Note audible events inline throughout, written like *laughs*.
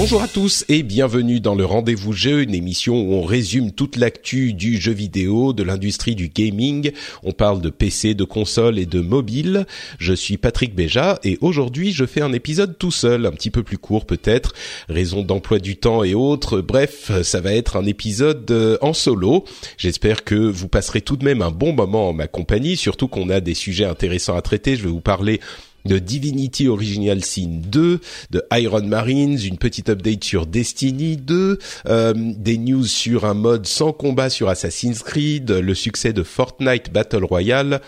Bonjour à tous et bienvenue dans le Rendez-vous Jeu, une émission où on résume toute l'actu du jeu vidéo, de l'industrie du gaming. On parle de PC, de consoles et de mobile. Je suis Patrick Béja et aujourd'hui je fais un épisode tout seul, un petit peu plus court peut-être, raison d'emploi du temps et autres. Bref, ça va être un épisode euh, en solo. J'espère que vous passerez tout de même un bon moment en ma compagnie, surtout qu'on a des sujets intéressants à traiter. Je vais vous parler de Divinity Original Sin 2, de Iron Marines, une petite update sur Destiny 2, euh, des news sur un mode sans combat sur Assassin's Creed, le succès de Fortnite Battle Royale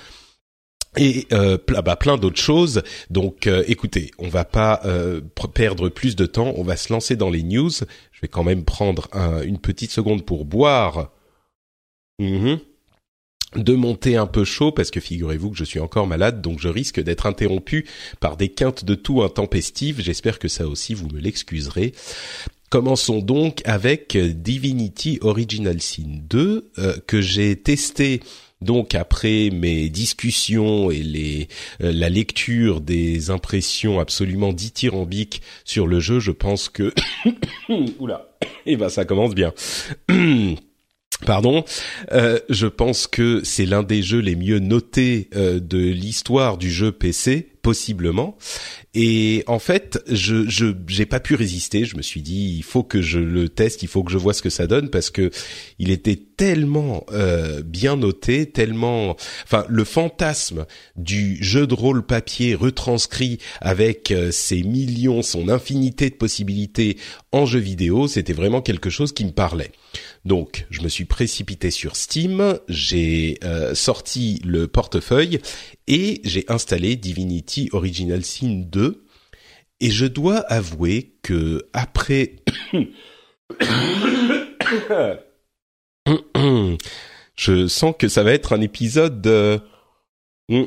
et euh, bah, plein d'autres choses. Donc euh, écoutez, on va pas euh, perdre plus de temps, on va se lancer dans les news. Je vais quand même prendre une petite seconde pour boire. Mhm de monter un peu chaud parce que figurez-vous que je suis encore malade donc je risque d'être interrompu par des quintes de tout intempestives. J'espère que ça aussi vous me l'excuserez. Commençons donc avec Divinity Original Sin 2 euh, que j'ai testé donc après mes discussions et les euh, la lecture des impressions absolument dithyrambiques sur le jeu, je pense que *coughs* oula, et *coughs* eh ben ça commence bien. *coughs* Pardon, euh, je pense que c'est l'un des jeux les mieux notés euh, de l'histoire du jeu PC, possiblement. Et en fait, je je j'ai pas pu résister. Je me suis dit, il faut que je le teste, il faut que je vois ce que ça donne parce que il était tellement euh, bien noté, tellement, enfin, le fantasme du jeu de rôle papier retranscrit avec euh, ses millions, son infinité de possibilités en jeu vidéo, c'était vraiment quelque chose qui me parlait. Donc, je me suis précipité sur Steam, j'ai euh, sorti le portefeuille et j'ai installé Divinity Original Sin 2. Et je dois avouer que après *coughs* je sens que ça va être un épisode euh, hmm,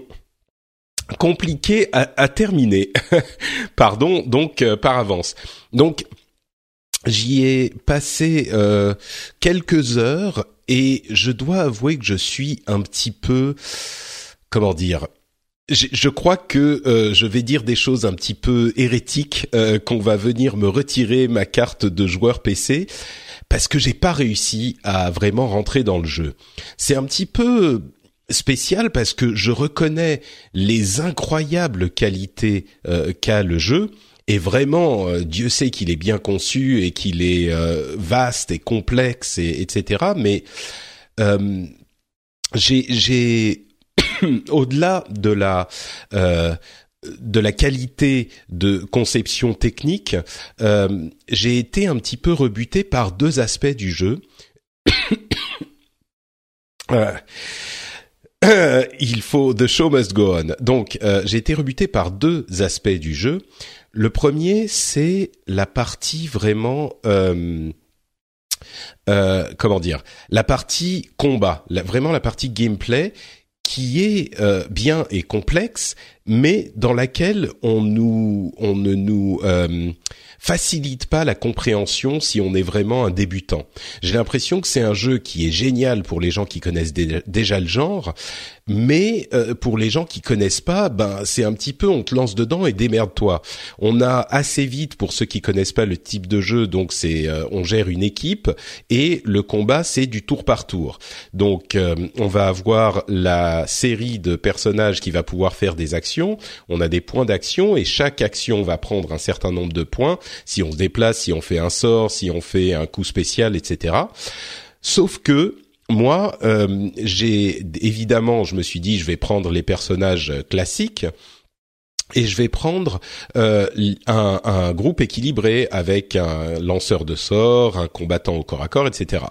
compliqué à, terminer. *laughs* Pardon, donc euh, par avance. Donc j'y ai passé euh, quelques heures et je dois avouer que je suis un petit peu comment dire je, crois que euh, je vais dire des choses un petit peu hérétiques, euh, qu'on va venir me retirer ma carte de joueur PC parce que j'ai pas réussi à vraiment rentrer dans le jeu. C'est un petit peu spécial parce que je reconnais les incroyables qualités euh, qu'a le jeu et vraiment Dieu sait qu'il est bien conçu et qu'il est vaste et complexe et etc. Mais j'ai *coughs* au-delà de la euh, de la qualité de conception technique, euh, j'ai été un petit peu rebuté par deux aspects du jeu. *coughs* Euh, *coughs* il faut the show must go on. Donc j'ai été rebuté par deux aspects du jeu. Le premier, c'est la partie vraiment comment dire, la partie combat, vraiment la partie gameplay qui est euh, bien et complexe, mais dans laquelle on nous, on ne nous euh, facilite pas la compréhension si on est vraiment un débutant. J'ai l'impression que c'est un jeu qui est génial pour les gens qui connaissent déjà le genre, mais euh, pour les gens qui connaissent pas, ben c'est un petit peu on te lance dedans et démerde-toi. On a assez vite pour ceux qui connaissent pas le type de jeu, donc c'est euh, on gère une équipe et le combat c'est du tour par tour. Donc euh, on va avoir la série de personnages qui va pouvoir faire des actions. On a des points d'action et chaque action va prendre un certain nombre de points. Si on se déplace, si on fait un sort, si on fait un coup spécial, etc. Sauf que moi, euh, j'ai évidemment, je me suis dit, je vais prendre les personnages classiques et je vais prendre euh, un, un, groupe équilibré avec un lanceur de sorts, un combattant au corps à corps, etc.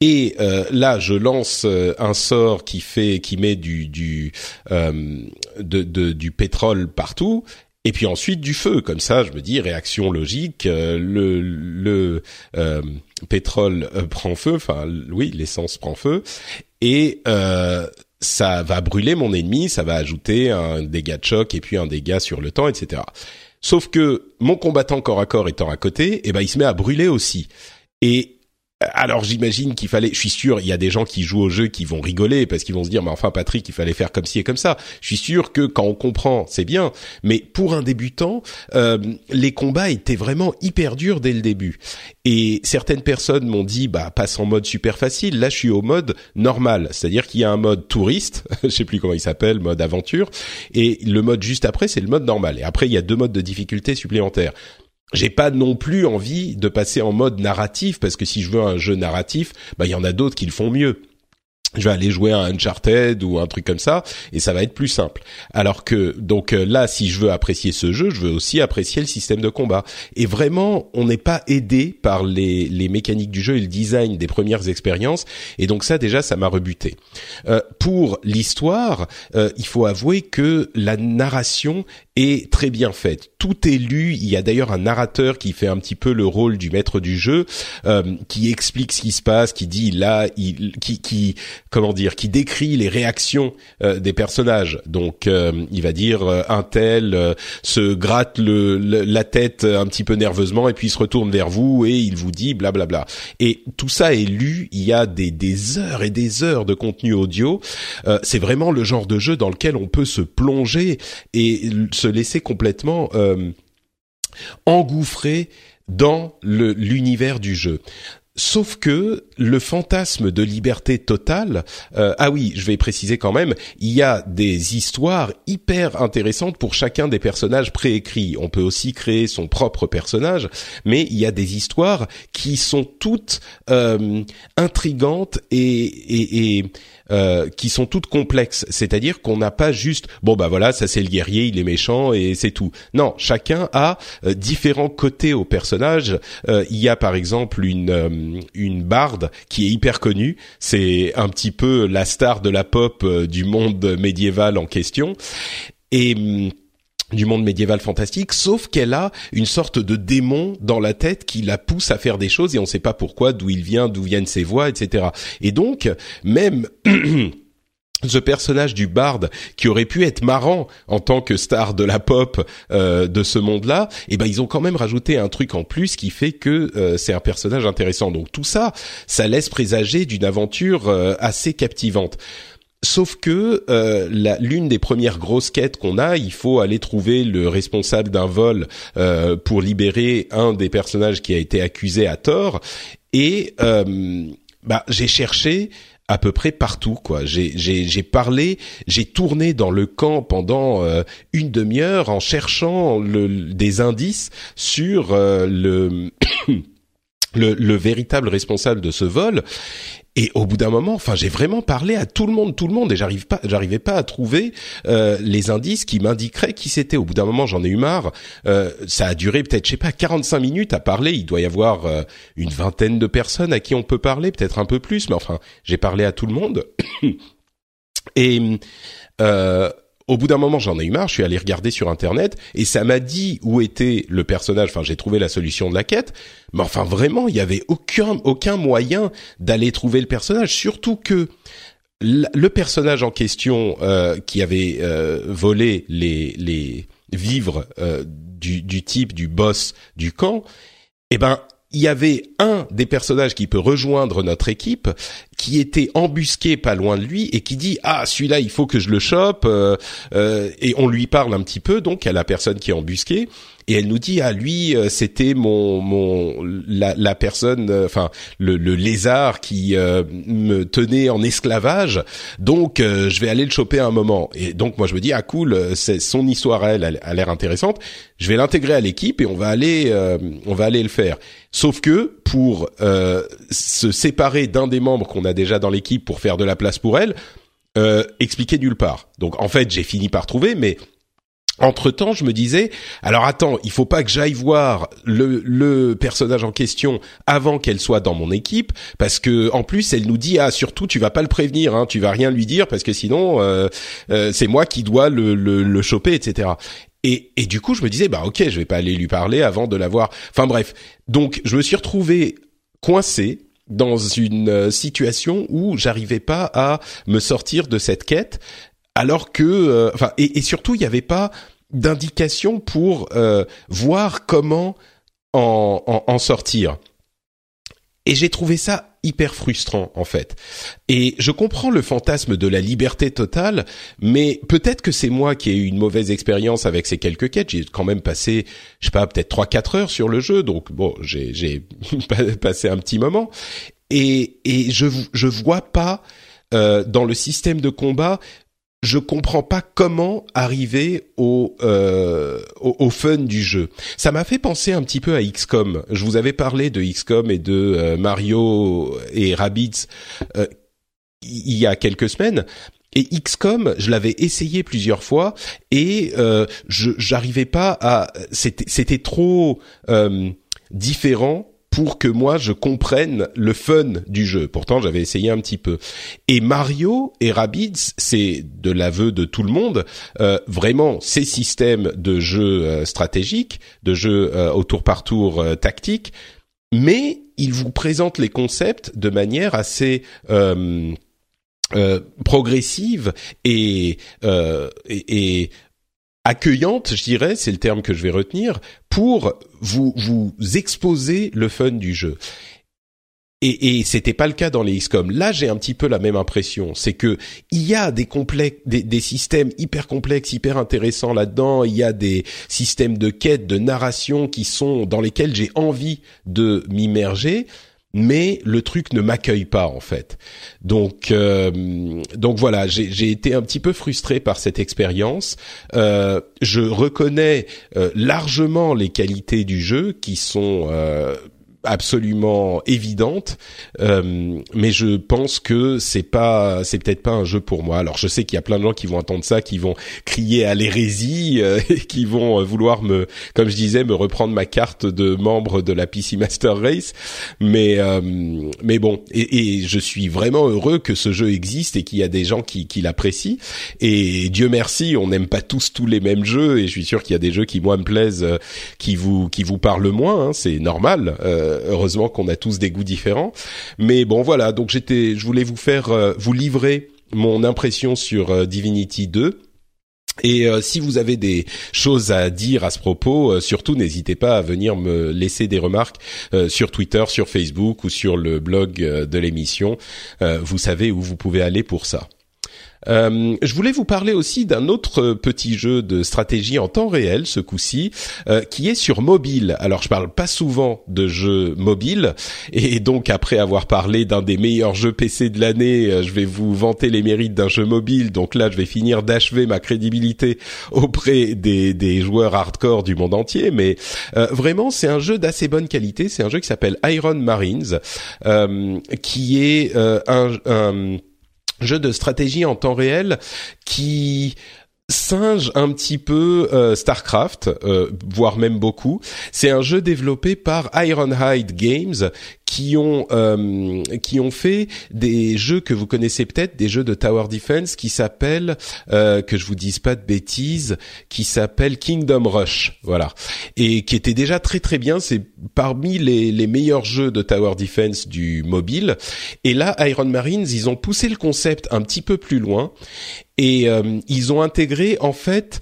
Et euh, là, je lance euh, un sort qui fait, qui met du du euh, de, de, du pétrole partout, et puis ensuite du feu. Comme ça, je me dis réaction logique. Euh, le le euh, pétrole prend feu, enfin oui, l'essence prend feu, et ça va brûler mon ennemi, ça va ajouter un dégât de choc et puis un dégât sur le temps, etc. Sauf que mon combattant corps à corps étant à côté, eh ben il se met à brûler aussi. Et alors j'imagine qu'il fallait, je suis sûr, il y a des gens qui jouent au jeu qui vont rigoler parce qu'ils vont se dire, mais enfin Patrick, il fallait faire comme ci et comme ça. Je suis sûr que quand on comprend, c'est bien, mais pour un débutant, euh, les combats étaient vraiment hyper durs dès le début. Et certaines personnes m'ont dit, bah passe en mode super facile. Là, je suis au mode normal, c'est-à-dire qu'il y a un mode touriste, *laughs* je sais plus comment il s'appelle, mode aventure, et le mode juste après, c'est le mode normal. Et après, il y a deux modes de difficulté supplémentaires j'ai pas non plus envie de passer en mode narratif parce que si je veux un jeu narratif, bah il y en a d'autres qui le font mieux je vais aller jouer à Uncharted ou un truc comme ça et ça va être plus simple. Alors que donc euh, là si je veux apprécier ce jeu, je veux aussi apprécier le système de combat. Et vraiment, on n'est pas aidé par les, mécaniques du jeu et le design des premières expériences et donc ça déjà ça m'a rebuté. Euh, pour l'histoire, euh, il faut avouer que la narration est très bien faite. Tout est lu, il y a d'ailleurs un narrateur qui fait un petit peu le rôle du maître du jeu euh, qui explique ce qui se passe, qui dit là il qui qui comment dire, qui décrit les réactions euh, des personnages. Donc, euh, il va dire euh, un tel se gratte le, la tête un petit peu nerveusement et puis il se retourne vers vous et il vous dit blablabla. Bla bla. Et tout ça est lu. Il y a des, des heures et des heures de contenu audio. C'est vraiment le genre de jeu dans lequel on peut se plonger et se laisser complètement engouffrer dans l'univers du jeu. Sauf que le fantasme de liberté totale, euh, ah oui, je vais préciser quand même, il y a des histoires hyper intéressantes pour chacun des personnages préécrits. On peut aussi créer son propre personnage, mais il y a des histoires qui sont toutes euh, intrigantes et, et euh, qui sont toutes complexes. C'est-à-dire qu'on n'a pas juste bon bah voilà ça c'est le guerrier, il est méchant et c'est tout. Non, chacun a euh, différents côtés au personnage. Euh, il y a par exemple une une barde qui est hyper connue. C'est un petit peu la star de la pop du monde médiéval en question et hum, du monde médiéval fantastique, sauf qu'elle a une sorte de démon dans la tête qui la pousse à faire des choses et on ne sait pas pourquoi, d'où il vient, d'où viennent ses voix, etc. Et donc, même *clears throat* ce personnage du barde qui aurait pu être marrant en tant que star de la pop euh, de ce monde-là, eh ben ils ont quand même rajouté un truc en plus qui fait que euh, c'est un personnage intéressant. Donc tout ça, ça laisse présager d'une aventure euh, assez captivante. Sauf que euh, l'une des premières grosses quêtes qu'on a, il faut aller trouver le responsable d'un vol euh, pour libérer un des personnages qui a été accusé à tort. Et euh, bah, j'ai cherché à peu près partout quoi. J'ai parlé, j'ai tourné dans le camp pendant euh, une demi-heure en cherchant le, des indices sur euh, le le, le, véritable responsable de ce vol. Et au bout d'un moment, enfin, j'ai vraiment parlé à tout le monde, tout le monde, et j'arrive pas, j'arrivais pas à trouver euh, les indices qui m'indiqueraient qui c'était. Au bout d'un moment, j'en ai eu marre. Euh, ça a duré peut-être, je sais pas, 45 minutes à parler. Il doit y avoir euh, une vingtaine de personnes à qui on peut parler, peut-être un peu plus, mais enfin, j'ai parlé à tout le monde. *coughs* et euh, au bout d'un moment, j'en ai eu marre. Je suis allé regarder sur internet et ça m'a dit où était le personnage. Enfin, j'ai trouvé la solution de la quête, mais enfin vraiment, il y avait aucun aucun moyen d'aller trouver le personnage. Surtout que le personnage en question euh, qui avait euh, volé les les vivres euh, du, du type du boss du camp, eh ben il y avait un des personnages qui peut rejoindre notre équipe qui était embusqué pas loin de lui et qui dit ah celui-là il faut que je le chope euh, euh, et on lui parle un petit peu donc à la personne qui est embusquée et elle nous dit ah lui euh, c'était mon mon la, la personne euh, enfin le, le, lézard qui euh, me tenait en esclavage. Donc je vais aller le choper un moment. Et donc moi je me dis ah cool c'est son histoire elle a l'air intéressante. Je vais l'intégrer à l'équipe et on va aller on va aller le faire. Sauf que pour se séparer d'un des membres qu'on a déjà dans l'équipe pour faire de la place pour elle euh, expliquer nulle part. Donc en fait, j'ai fini par trouver, mais entre temps, je me disais, alors attends, il faut pas que j'aille voir le, le personnage en question avant qu'elle soit dans mon équipe, parce que en plus, elle nous dit ah surtout tu vas pas le prévenir, hein, tu vas rien lui dire parce que sinon euh, euh, c'est moi qui dois le, le, le choper, etc. Et, et du coup, je me disais bah ok, je vais pas aller lui parler avant de l'avoir. Enfin bref, donc je me suis retrouvé coincé dans une euh, situation où j'arrivais pas à me sortir de cette quête alors que, euh, enfin, et, surtout, il n'y avait pas d'indication pour euh, voir comment en, en, sortir. Et j'ai trouvé ça hyper frustrant en fait. Et je comprends le fantasme de la liberté totale, mais peut-être que c'est moi qui ai eu une mauvaise expérience avec ces quelques quêtes. J'ai quand même passé, je sais pas, peut-être trois quatre heures sur le jeu, donc bon, j'ai *laughs* passé un petit moment. Et et je je vois pas euh, dans le système de combat je comprends pas comment arriver au, euh, au, fun du jeu. Ça m'a fait penser un petit peu à XCOM. Je vous avais parlé de XCOM et de euh, Mario et Rabbids euh, il y a quelques semaines. Et XCOM, je l'avais essayé plusieurs fois et euh, je j'arrivais pas à. C'était c'était trop différent pour que moi je comprenne le fun du jeu. Pourtant, j'avais essayé un petit peu. Et Mario et Rabbids, c'est de l'aveu de tout le monde, euh, vraiment ces systèmes de jeu euh, stratégique, de jeu euh, au tour par tour euh, tactique, mais ils vous présentent les concepts de manière assez progressive et, et, et accueillante, je dirais, c'est le terme que je vais retenir, pour vous vous exposer le fun du jeu. Et, et c'était pas le cas dans les XCOM. Là, j'ai un petit peu la même impression. C'est que il y a des complexes, des, des, systèmes hyper complexes, hyper intéressants là-dedans. Il y a des systèmes de quête, de narration qui sont dans lesquels j'ai envie de m'immerger mais le truc ne m'accueille pas en fait. Donc euh, donc voilà, j'ai été un petit peu frustré par cette expérience. Euh, je reconnais euh, largement les qualités du jeu qui sont absolument évidente, euh, mais je pense que c'est pas, c'est peut-être pas un jeu pour moi. Alors je sais qu'il y a plein de gens qui vont entendre ça, qui vont crier à l'hérésie, *laughs* euh, et qui vont euh, vouloir me, comme je disais, me reprendre ma carte de membre de la PC Master Race, mais mais bon, et, et, je suis vraiment heureux que ce jeu existe et qu'il y a des gens qui, qui l'apprécient. Et Dieu merci, on n'aime pas tous tous les mêmes jeux, et je suis sûr qu'il y a des jeux qui moi me plaisent, qui vous qui vous parlent moins, hein, c'est normal. Euh, heureusement qu'on a tous des goûts différents. Mais bon, voilà. Donc j'étais, je voulais vous faire, euh, vous livrer mon impression sur euh, Divinity 2. Et euh, si vous avez des choses à dire à ce propos, surtout n'hésitez pas à venir me laisser des remarques sur Twitter, sur Facebook ou sur le blog de l'émission. vous savez où vous pouvez aller pour ça. Euh, je voulais vous parler aussi d'un autre petit jeu de stratégie en temps réel, ce coup-ci, euh, qui est sur mobile. Alors, je parle pas souvent de jeux mobiles, et donc après avoir parlé d'un des meilleurs jeux PC de l'année, euh, je vais vous vanter les mérites d'un jeu mobile. Donc là, je vais finir d'achever ma crédibilité auprès des, des joueurs hardcore du monde entier. Mais vraiment, c'est un jeu d'assez bonne qualité. C'est un jeu qui s'appelle Iron Marines, qui est un, un jeu de stratégie en temps réel qui singe un petit peu euh, Starcraft, euh, voire même beaucoup. C'est un jeu développé par Ironhide Games qui ont euh, qui ont fait des jeux que vous connaissez peut-être, des jeux de tower defense qui s'appellent que je vous dise pas de bêtises, qui s'appellent Kingdom Rush, voilà, et qui était déjà très très bien. C'est parmi les les meilleurs jeux de tower defense du mobile. Et là, Iron Marines, ils ont poussé le concept un petit peu plus loin et euh, ils ont intégré en fait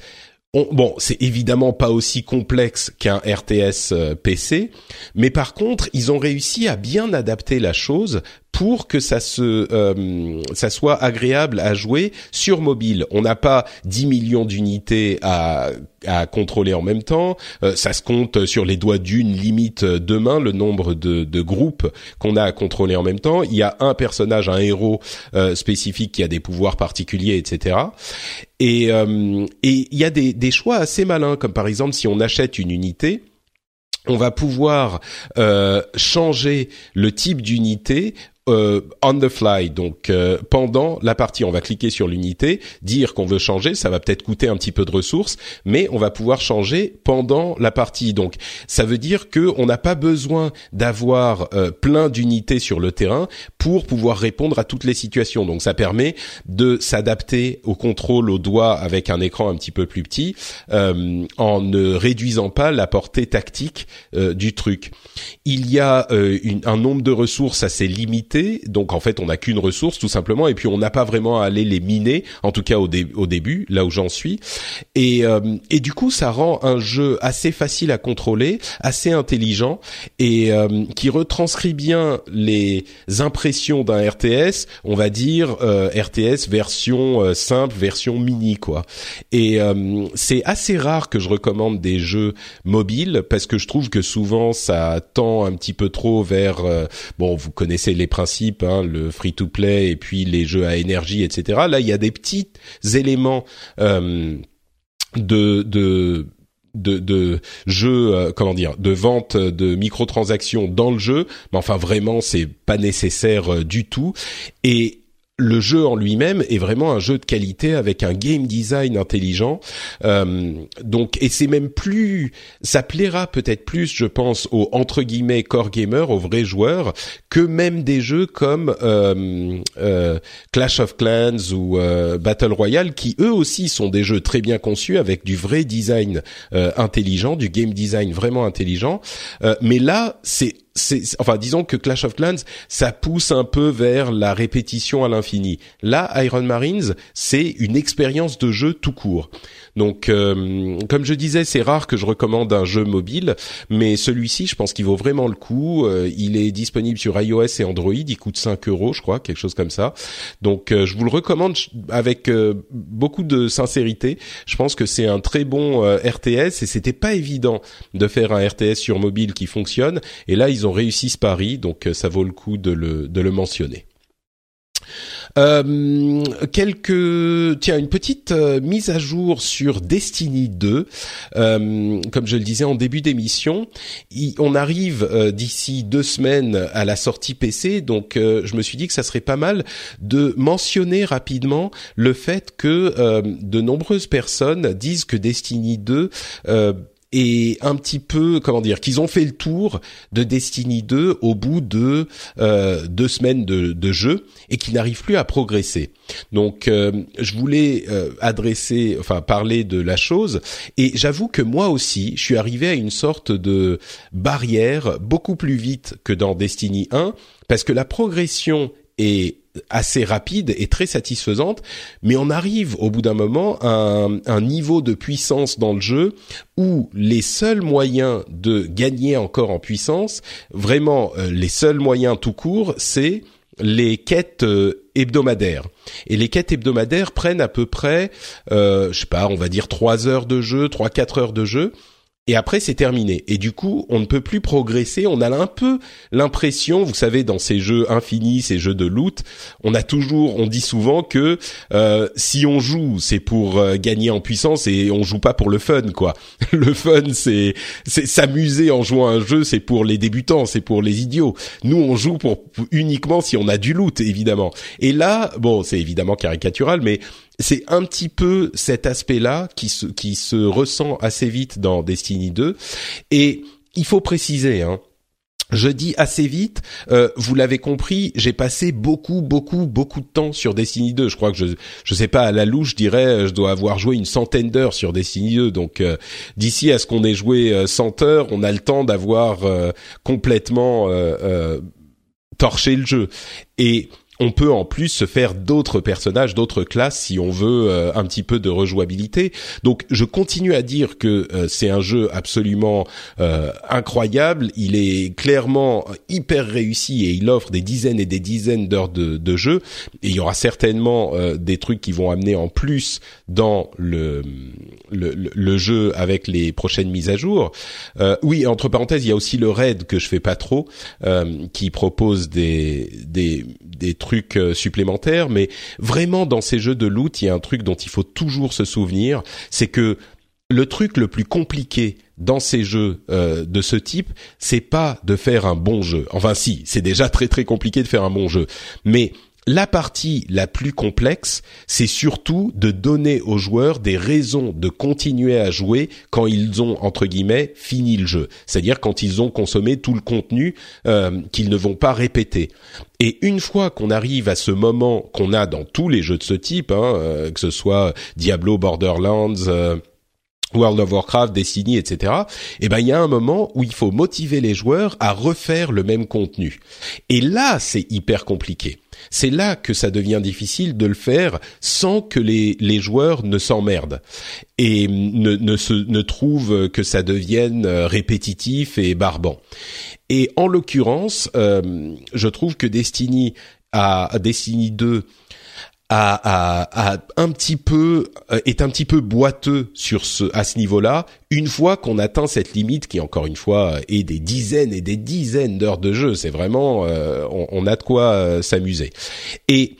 bon, c'est évidemment pas aussi complexe qu'un RTS euh, PC, mais par contre, ils ont réussi à bien adapter la chose pour que ça se euh, ça soit agréable à jouer sur mobile. On n'a pas 10 millions d'unités à à contrôler en même temps. Euh, ça se compte sur les doigts d'une limite de main le nombre de, de groupes qu'on a à contrôler en même temps. Il y a un personnage, un héros euh, spécifique qui a des pouvoirs particuliers, etc. Et et il y a des, des choix assez malins, comme par exemple si on achète une unité on va pouvoir euh, changer le type d'unité euh, on the fly, donc euh, pendant la partie, on va cliquer sur l'unité, dire qu'on veut changer, ça va peut-être coûter un petit peu de ressources, mais on va pouvoir changer pendant la partie. Donc ça veut dire que on n'a pas besoin d'avoir euh, plein d'unités sur le terrain pour pouvoir répondre à toutes les situations. Donc ça permet de s'adapter au contrôle au doigt avec un écran un petit peu plus petit, en ne réduisant pas la portée tactique du truc. Il y a un nombre de ressources assez limité donc en fait on n'a qu'une ressource tout simplement, et puis on n'a pas vraiment à aller les miner, en tout cas au, début, là où j'en suis. Et, euh, et du coup ça rend un jeu assez facile à contrôler, assez intelligent, et euh, qui retranscrit bien les impressions d'un RTS, on va dire euh, RTS version simple, version mini quoi. Et c'est assez rare que je recommande des jeux mobiles parce que je trouve que souvent ça tend un petit peu trop vers bon vous connaissez les Hein, le free-to-play et puis les jeux à énergie, etc. Là, il y a des petits éléments euh, de, de de, de jeux, euh, comment dire, de vente de microtransactions dans le jeu, mais enfin vraiment c'est pas nécessaire euh, du tout. Et le jeu en lui-même est vraiment un jeu de qualité avec un game design intelligent. Euh, donc, et c'est même plus, ça plaira peut-être plus, je pense, aux entre guillemets core gamers, aux vrais joueurs, que même des jeux comme euh, euh, Clash of Clans ou Battle Royale, qui eux aussi sont des jeux très bien conçus avec du vrai design intelligent, du game design vraiment intelligent. mais là, c'est enfin disons que Clash of Clans ça pousse un peu vers la répétition à l'infini. Là Iron Marines c'est une expérience de jeu tout court. Donc, euh, comme je disais, c'est rare que je recommande un jeu mobile, mais celui-ci, je pense qu'il vaut vraiment le coup. Euh, il est disponible sur iOS et Android. Il coûte 5 euros, je crois, quelque chose comme ça. Donc, euh, je vous le recommande avec beaucoup de sincérité. Je pense que c'est un très bon RTS et c'était pas évident de faire un RTS sur mobile qui fonctionne. Et là, ils ont réussi ce pari, donc ça vaut le coup de le, de le mentionner. Euh, quelques, tiens, une petite euh, mise à jour sur Destiny 2. Euh, comme je le disais en début d'émission, on arrive d'ici deux semaines à la sortie PC, donc je me suis dit que ça serait pas mal de mentionner rapidement le fait que de nombreuses personnes disent que Destiny 2 et un petit peu comment dire qu'ils ont fait le tour de Destiny 2 au bout de euh, deux semaines de, de jeu et qu'ils n'arrivent plus à progresser. Donc euh, je voulais euh, adresser enfin parler de la chose et j'avoue que moi aussi je suis arrivé à une sorte de barrière beaucoup plus vite que dans Destiny 1 parce que la progression est assez rapide et très satisfaisante, mais on arrive au bout d'un moment à un, niveau de puissance dans le jeu où les seuls moyens de gagner encore en puissance, vraiment euh, les seuls moyens tout court, c'est les quêtes euh, hebdomadaires. Et les quêtes hebdomadaires prennent à peu près, euh, je sais pas, on va dire trois heures de jeu, trois quatre heures de jeu et après c'est terminé. Et du coup, on ne peut plus progresser. On a un peu l'impression, vous savez, dans ces jeux infinis, ces jeux de loot, on a toujours, on dit souvent que euh, si on joue, c'est pour euh, gagner en puissance et on joue pas pour le fun, quoi. *laughs* Le fun, c'est s'amuser en jouant à un jeu, c'est pour les débutants, c'est pour les idiots. Nous, on joue pour uniquement si on a du loot, évidemment. Et là, bon, c'est évidemment caricatural, mais c'est un petit peu cet aspect-là qui se, qui se ressent assez vite dans Destiny 2. Et il faut préciser, hein, je dis assez vite, euh, vous l'avez compris, j'ai passé beaucoup, beaucoup, beaucoup de temps sur Destiny 2. Je crois que je, je sais pas à la louche, je dirais, je dois avoir joué une centaine d'heures sur Destiny 2. Donc euh, d'ici à ce qu'on ait joué 100 euh, heures, on a le temps d'avoir complètement torché le jeu. Et on peut en plus se faire d'autres personnages, d'autres classes si on veut euh, un petit peu de rejouabilité. Donc je continue à dire que euh, c'est un jeu absolument euh, incroyable. Il est clairement hyper réussi et il offre des dizaines et des dizaines d'heures de, de, jeu. Et il y aura certainement des trucs qui vont amener en plus dans le, le, le, jeu avec les prochaines mises à jour. oui, entre parenthèses, il y a aussi le raid que je fais pas trop, qui propose des, des, des trucs euh, supplémentaires, mais vraiment dans ces jeux de loot, il y a un truc dont il faut toujours se souvenir, c'est que le truc le plus compliqué dans ces jeux euh, de ce type, c'est pas de faire un bon jeu. Enfin si, c'est déjà très très compliqué de faire un bon jeu, mais la partie la plus complexe, c'est surtout de donner aux joueurs des raisons de continuer à jouer quand ils ont entre guillemets fini le jeu, c'est-à-dire quand ils ont consommé tout le contenu euh, qu'ils ne vont pas répéter. Et une fois qu'on arrive à ce moment qu'on a dans tous les jeux de ce type, hein, euh, que ce soit Diablo, Borderlands, euh, World of Warcraft, Destiny, etc. Eh ben, il y a un moment où il faut motiver les joueurs à refaire le même contenu. Et là, c'est hyper compliqué. C'est là que ça devient difficile de le faire sans que les, les joueurs ne s'emmerdent et ne, ne, se, ne trouvent que ça devienne euh, répétitif et barbant. Et en l'occurrence, euh, je trouve que Destiny à Destiny 2 un petit peu euh, est un petit peu boiteux sur ce à ce niveau-là. Une fois qu'on atteint cette limite, qui encore une fois est des dizaines et des dizaines d'heures de jeu, c'est vraiment euh, on, a de quoi euh, s'amuser. Et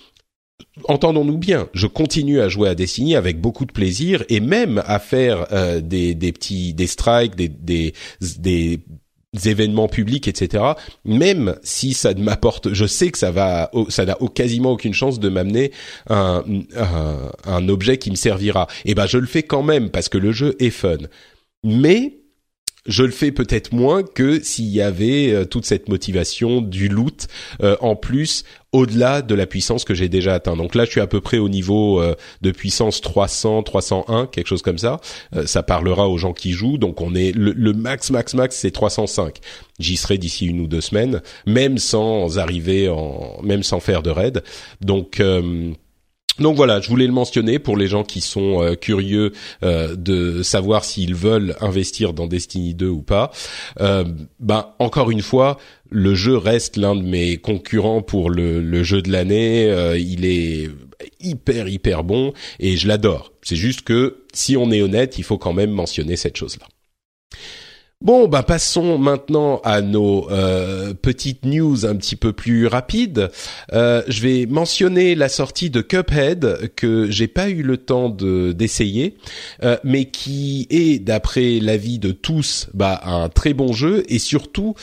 entendons-nous bien, je continue à jouer à Destiny avec beaucoup de plaisir et même à faire des, des petits des strikes, des, des, des événements publics, etc. Même si ça ne m'apporte, je sais que ça va, ça n'a quasiment aucune chance de m'amener un, un, objet qui me servira. Et eh ben, je le fais quand même parce que le jeu est fun. Mais je le fais peut-être moins que s'il y avait euh, toute cette motivation du loot euh, en plus au-delà de la puissance que j'ai déjà atteint. Donc là, je suis à peu près au niveau euh, de puissance 300, 301, quelque chose comme ça. ça parlera aux gens qui jouent. Donc on est le, max, max, max, c'est 305. J'y serai d'ici une ou deux semaines, même sans arriver en, même sans faire de raid. Donc donc voilà, je voulais le mentionner pour les gens qui sont euh, curieux euh, de savoir s'ils veulent investir dans Destiny 2 ou pas. Euh, ben encore une fois, le jeu reste l'un de mes concurrents pour le, le jeu de l'année. Euh, il est hyper hyper bon et je l'adore. C'est juste que si on est honnête, il faut quand même mentionner cette chose-là. Bon, bah passons maintenant à nos euh, petites news un petit peu plus rapides. Euh, je vais mentionner la sortie de Cuphead que j'ai pas eu le temps de d'essayer, euh, mais qui est d'après l'avis de tous, bah un très bon jeu et surtout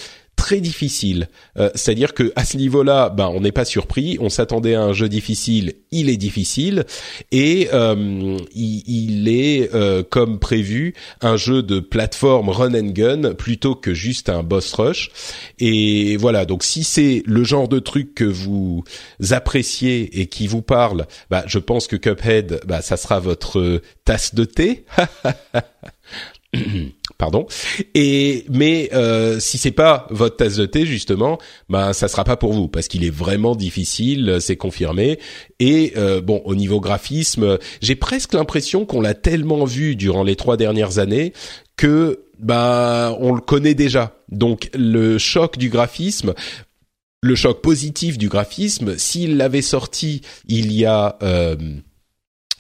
très difficile. Euh, c'est-à-dire que à ce niveau-là, ben on n'est pas surpris. On s'attendait à un jeu difficile, il est difficile et euh, il, est euh, comme prévu un jeu de plateforme run and gun plutôt que juste un boss rush. Et voilà. Donc si c'est le genre de truc que vous appréciez et qui vous parle, bah, je pense que Cuphead, bah, ça sera votre tasse de thé. *laughs* pardon. Et mais euh, si c'est pas votre tasse de thé justement, ben ça sera pas pour vous parce qu'il est vraiment difficile, c'est confirmé. Et euh, bon, au niveau graphisme, j'ai presque l'impression qu'on l'a tellement vu durant les trois dernières années que bah on le connaît déjà. Donc le choc du graphisme, le choc positif du graphisme, s'il l'avait sorti il y a euh,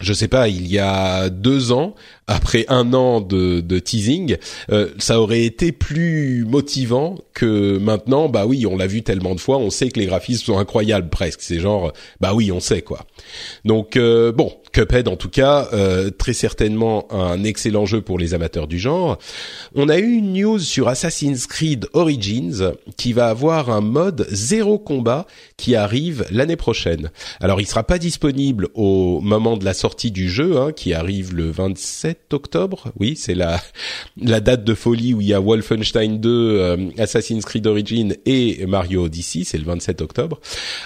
je sais pas, il y a deux ans, après un an de, teasing, euh, ça aurait été plus motivant que maintenant. Bah oui, on l'a vu tellement de fois, on sait que les graphismes sont incroyables presque. C'est genre, bah oui, on sait quoi. Donc euh, bon, Cuphead en tout cas, euh, très certainement un excellent jeu pour les amateurs du genre. On a eu une news sur Assassin's Creed Origins qui va avoir un mode zéro combat qui arrive l'année prochaine. Alors il sera pas disponible au moment de la sortie du jeu, hein, qui arrive le 27 octobre. Oui, c'est la *laughs* la date de folie où il y a Wolfenstein 2, euh, Assassin's Creed Origins et Mario Odyssey, c'est le 27 octobre.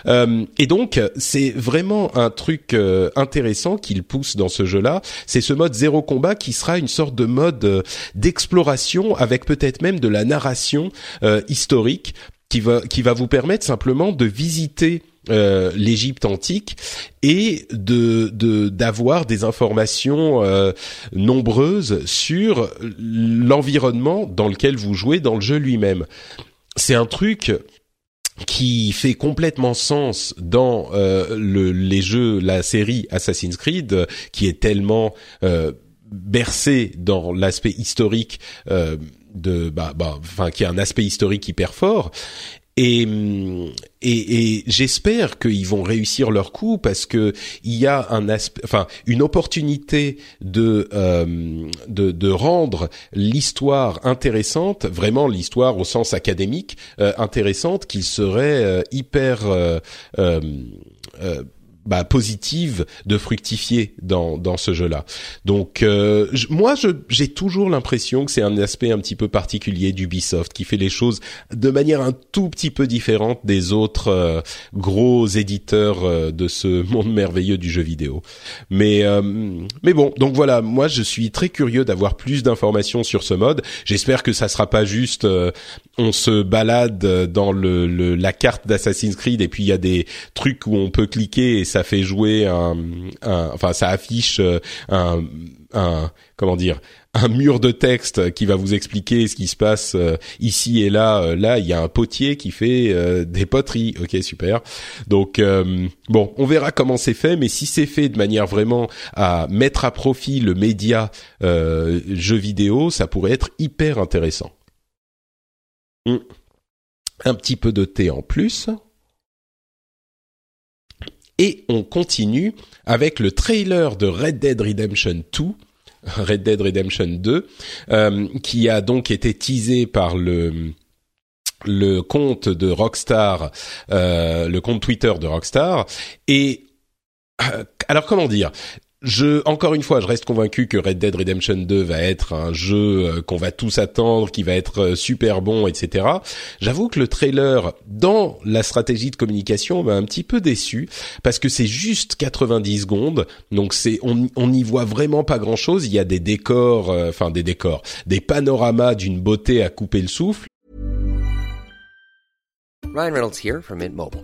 Euh, et donc c'est vraiment un truc intéressant qu'il pousse dans ce jeu-là, c'est ce mode zéro combat qui sera une sorte de mode euh, d'exploration avec peut-être même de la narration euh, historique qui va qui va vous permettre simplement de visiter euh, l'Égypte antique et de d'avoir des informations nombreuses sur l'environnement dans lequel vous jouez dans le jeu lui-même. C'est un truc qui fait complètement sens dans euh, le, les jeux, la série Assassin's Creed, qui est tellement bercé dans l'aspect historique de bah, bah enfin qui a un aspect historique hyper fort et, et, et j'espère qu'ils vont réussir leur coup parce que il y a un aspect, enfin une opportunité de euh, de, de, rendre l'histoire intéressante, vraiment l'histoire au sens académique euh, intéressante, qui serait euh, hyper euh, euh, bah, positive de fructifier dans dans ce jeu-là. Donc euh, moi j'ai toujours l'impression que c'est un aspect un petit peu particulier d'Ubisoft qui fait les choses de manière un tout petit peu différente des autres euh, gros éditeurs euh, de ce *laughs* monde merveilleux du jeu vidéo. Mais mais bon, donc voilà, moi je suis très curieux d'avoir plus d'informations sur ce mode. J'espère que ça sera pas juste on se balade dans le, la carte d'Assassin's Creed et puis il y a des trucs où on peut cliquer et ça fait jouer un, enfin ça affiche euh, un, un comment dire un mur de texte qui va vous expliquer ce qui se passe euh, ici et là. Euh, là, il y a un potier qui fait des poteries. Ok, super. Donc bon, on verra comment c'est fait, mais si c'est fait de manière vraiment à mettre à profit le média jeu vidéo, ça pourrait être hyper intéressant. Hmm. Un petit peu de thé en plus. Et on continue avec le trailer de Red Dead Redemption 2. *laughs* Red Dead Redemption 2, euh, qui a donc été teasé par le le compte de Rockstar, euh, le compte Twitter de Rockstar. Et euh, alors comment dire? Je, encore une fois, je reste convaincu que Red Dead Redemption 2 va être un jeu euh, qu'on va tous attendre, qui va être euh, super bon, etc. J'avoue que le trailer, dans la stratégie de communication, m'a un petit peu déçu parce que c'est juste 90 secondes, donc c'est on on n'y voit vraiment pas grand chose. Il y a des décors, euh, enfin des décors, des panoramas d'une beauté à couper le souffle. Ryan Reynolds here from Mint Mobile.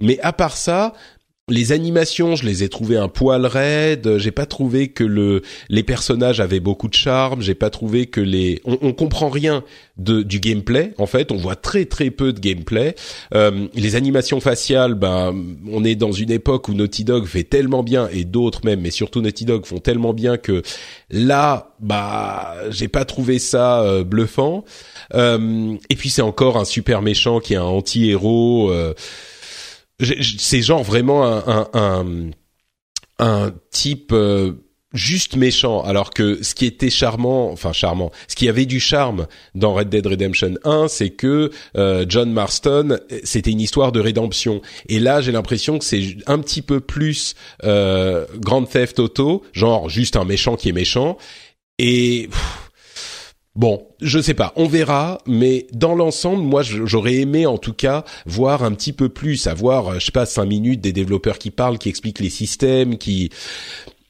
Mais à part ça, les animations, je les ai trouvées un poil raides. J'ai pas trouvé que le les personnages avaient beaucoup de charme. J'ai pas trouvé que les on, on comprend rien du gameplay. En fait, on voit très très peu de gameplay. Euh, les animations faciales, ben on est dans une époque où Naughty Dog fait tellement bien et d'autres même, mais surtout Naughty Dog font tellement bien que là, bah j'ai pas trouvé ça euh, bluffant. Euh, et puis c'est encore un super méchant qui est un anti-héros. C'est genre vraiment un, un, un, type euh, juste méchant, alors que ce qui était charmant, enfin charmant, ce qui avait du charme dans Red Dead Redemption 1, c'est que euh, John Marston, c'était une histoire de rédemption. Et là, j'ai l'impression que c'est un petit peu plus euh, Grand Theft Auto, genre juste un méchant qui est méchant. Et Bon, je sais pas, on verra, mais dans l'ensemble, moi j'aurais aimé en tout cas voir un petit peu plus, avoir, euh, je sais pas, cinq minutes des développeurs qui parlent, qui expliquent les systèmes, qui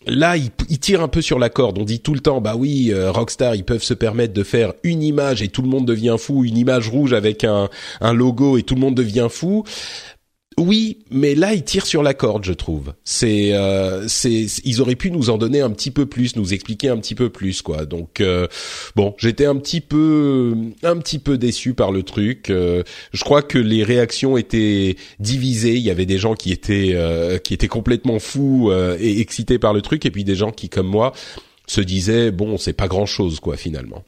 là ils, tirent un peu sur la corde. On dit tout le temps, bah oui, euh, Rockstar, ils peuvent se permettre de faire une image et tout le monde devient fou, une image rouge avec un, un logo et tout le monde devient fou Oui, mais là ils tirent sur la corde, je trouve. C'est, euh, c'est, ils auraient pu nous en donner un petit peu plus, nous expliquer un petit peu plus, quoi. Donc euh, bon, j'étais un petit peu, un petit peu déçu par le truc. Euh, je crois que les réactions étaient divisées. Il y avait des gens qui étaient, qui étaient complètement fous et excités par le truc, et puis des gens qui, comme moi, se disaient bon, c'est pas grand chose, quoi, finalement.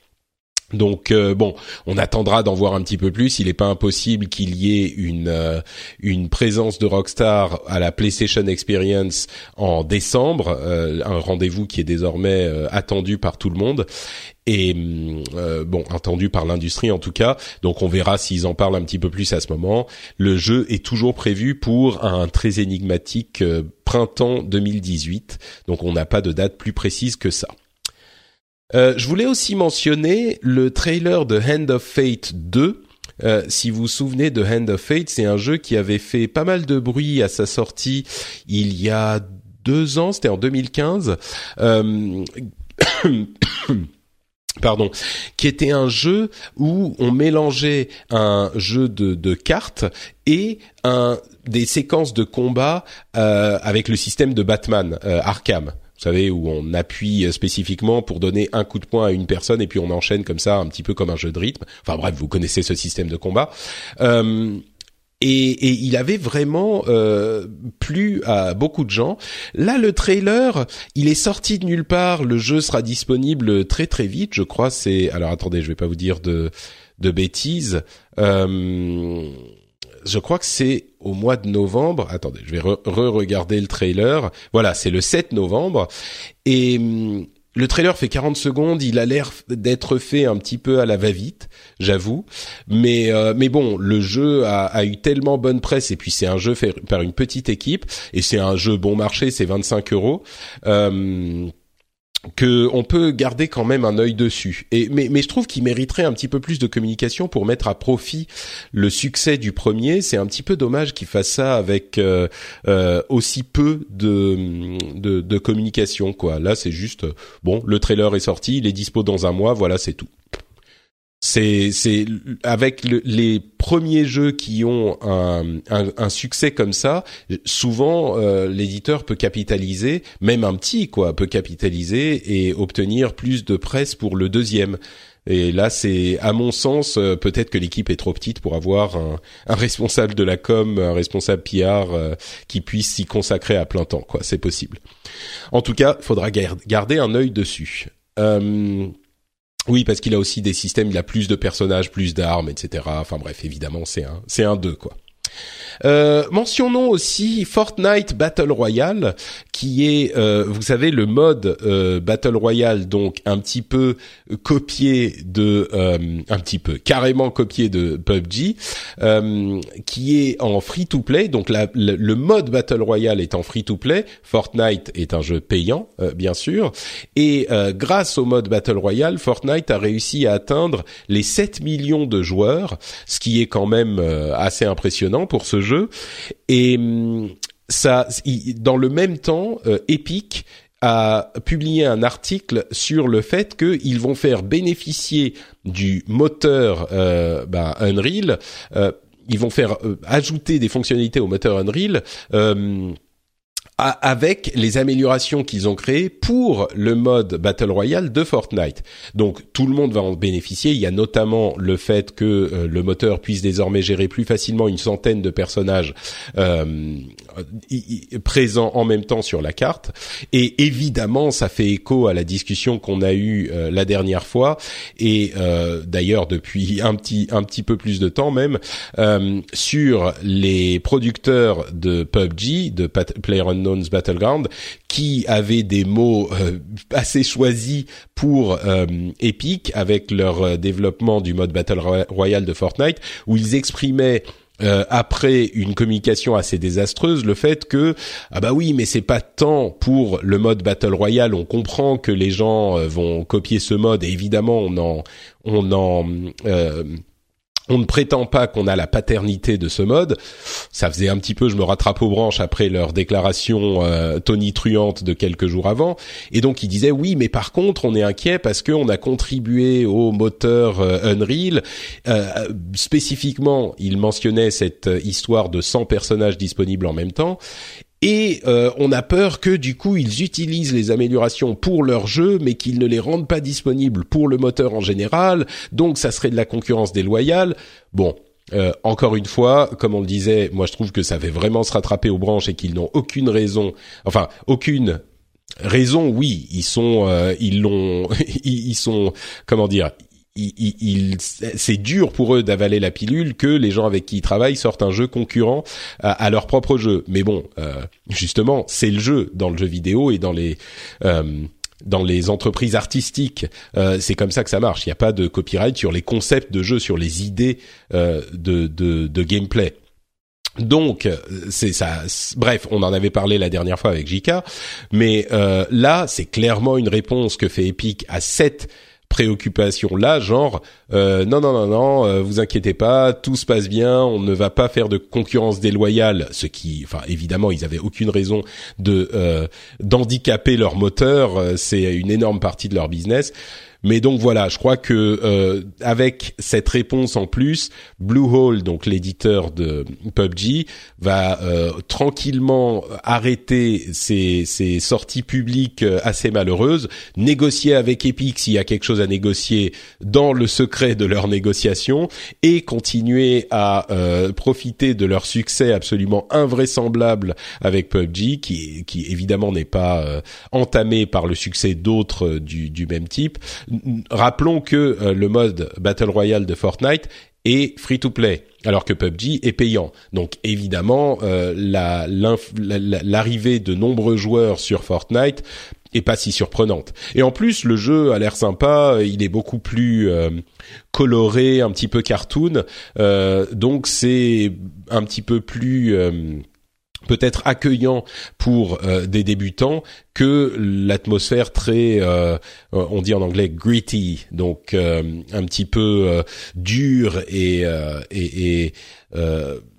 Donc euh, bon, on attendra d'en voir un petit peu plus. Il n'est pas impossible qu'il y ait une euh, une présence de Rockstar à la PlayStation Experience en décembre, euh, un rendez-vous qui est désormais attendu par tout le monde et bon attendu par l'industrie en tout cas. Donc on verra s'ils en parlent un petit peu plus à ce moment. Le jeu est toujours prévu pour un très énigmatique printemps 2018. Donc on n'a pas de date plus précise que ça. Euh, je voulais aussi mentionner le trailer de Hand of Fate 2. Euh, si vous vous souvenez de Hand of Fate, c'est un jeu qui avait fait pas mal de bruit à sa sortie il y a deux ans, c'était en 2015. Euh, *coughs* pardon, qui était un jeu où on mélangeait un jeu de, cartes et des séquences de combat euh, avec le système de Batman Arkham savez, où on appuie spécifiquement pour donner un coup de poing à une personne et puis on enchaîne comme ça, un petit peu comme un jeu de rythme. Enfin bref, vous connaissez ce système de combat. Euh, et, et, il avait vraiment euh, plu à beaucoup de gens. Là, le trailer, il est sorti de nulle part. Le jeu sera disponible très très vite, je crois. C'est alors attendez, je vais pas vous dire de de bêtises. Euh, je crois que c'est au mois de novembre. Attendez, je vais re-regarder le trailer. Voilà, c'est le 7 novembre. Et hum, le trailer fait 40 secondes, il a l'air d'être fait un petit peu à la va-vite, j'avoue. Mais euh, bon, le jeu a, a, eu tellement bonne presse et puis c'est un jeu fait par une petite équipe et c'est un jeu bon marché, c'est 25 euros. Euh, que on peut garder quand même un œil dessus. Et mais mais je trouve qu'il mériterait un petit peu plus de communication pour mettre à profit le succès du premier. C'est un petit peu dommage qu'il fasse ça avec euh, euh, aussi peu de, de, de communication quoi. Là c'est juste bon, le trailer est sorti, il est dispo dans un mois, voilà c'est tout c'est c'est avec les premiers jeux qui ont un, un, succès comme ça, souvent euh, l'éditeur peut capitaliser, même un petit quoi, peut capitaliser et obtenir plus de presse pour le deuxième. Et là, c'est à mon sens euh, peut-être que l'équipe est trop petite pour avoir un, un, responsable de la com, un responsable PR euh, qui puisse s'y consacrer à plein temps. Quoi, c'est possible. En tout cas, faudra garder un œil dessus. Euh, oui, parce qu'il a aussi des systèmes, il a plus de personnages, plus d'armes, etc. Enfin bref, évidemment, c'est un, c'est un 2, quoi. Euh, mentionnons aussi Fortnite Battle Royale, qui est, euh, vous savez, le mode euh, Battle Royale, donc un petit peu copié de, un petit peu carrément copié de PUBG, qui est en free to play. Donc la, le, mode Battle Royale est en free to play. Fortnite est un jeu payant, bien sûr, et grâce au mode Battle Royale, Fortnite a réussi à atteindre les 7 millions de joueurs, ce qui est quand même assez impressionnant pour ce jeu. Et hum, ça, dans le même temps, euh, Epic a publié un article sur le fait qu'ils vont faire bénéficier du moteur euh, bah, Unreal. Euh, ils vont faire ajouter des fonctionnalités au moteur Unreal avec les améliorations qu'ils ont créées pour le mode Battle Royale de Fortnite. Donc tout le monde va en bénéficier. Il y a notamment le fait que euh, le moteur puisse désormais gérer plus facilement une centaine de personnages euh, présents en même temps sur la carte. Et évidemment, ça fait écho à la discussion qu'on a eue euh, la dernière fois et euh, d'ailleurs depuis *laughs* un petit un petit peu plus de temps même sur les producteurs de PUBG, de PlayerUnknown's Battleground, qui avait des mots euh, assez choisis pour euh, Epic avec leur euh, développement du mode Battle Royale de Fortnite, où ils exprimaient après une communication assez désastreuse, le fait que ah bah oui, mais c'est pas tant pour le mode battle royale. On comprend que les gens vont copier ce mode et évidemment on en on en on ne prétend pas qu'on a la paternité de ce mode. Ça faisait un petit peu, je me rattrape aux branches après leur déclaration euh, tonitruante de quelques jours avant. Et donc ils disaient oui, mais par contre on est inquiet parce qu'on a contribué au moteur euh, Unreal. Euh, spécifiquement, ils mentionnaient cette histoire de 100 personnages disponibles en même temps. Et euh, on a peur que du coup ils utilisent les améliorations pour leur jeu, mais qu'ils ne les rendent pas disponibles pour le moteur en général. Donc ça serait de la concurrence déloyale. Bon, euh, encore une fois, comme on le disait, moi je trouve que ça fait vraiment se rattraper aux branches et qu'ils n'ont aucune raison, enfin aucune raison. Oui, ils sont, euh, ils l'ont, *laughs* ils sont, comment dire, il, c'est dur pour eux d'avaler la pilule que les gens avec qui ils travaillent sortent un jeu concurrent à, leur propre jeu. Mais bon, euh, justement, c'est le jeu dans le jeu vidéo et dans les euh, dans les entreprises artistiques. Euh, c'est comme ça que ça marche. Il n'y a pas de copyright sur les concepts de jeu, sur les idées de, de, de gameplay. Donc c'est ça. Bref, on en avait parlé la dernière fois avec Jika, mais là c'est clairement une réponse que fait Epic à cette préoccupation là, genre euh, non non non non, euh, vous inquiétez pas, tout se passe bien, on ne va pas faire de concurrence déloyale, ce qui, enfin évidemment ils avaient aucune raison de euh, d'handicaper leur moteur, euh, c'est une énorme partie de leur business. Mais donc voilà, je crois que euh, avec cette réponse en plus, Bluehole, donc l'éditeur de PUBG, va euh, tranquillement arrêter ses, ses, sorties publiques euh, assez malheureuses, négocier avec Epic s'il y a quelque chose à négocier dans le secret de leur négociation et continuer à euh, profiter de leur succès absolument invraisemblable avec PUBG, qui, qui évidemment n'est pas euh, entamé par le succès d'autres du, du même type rappelons que euh, le mode Battle Royale de Fortnite est free to play alors que PUBG est payant. Donc évidemment, euh, l'arrivée de nombreux joueurs sur Fortnite est pas si surprenante. Et en plus, le jeu a l'air sympa, il est beaucoup plus euh, coloré, un petit peu cartoon, donc c'est un petit peu plus peut-être accueillant pour euh, des débutants que l'atmosphère très euh, on dit en anglais gritty donc euh, un petit peu dure et et,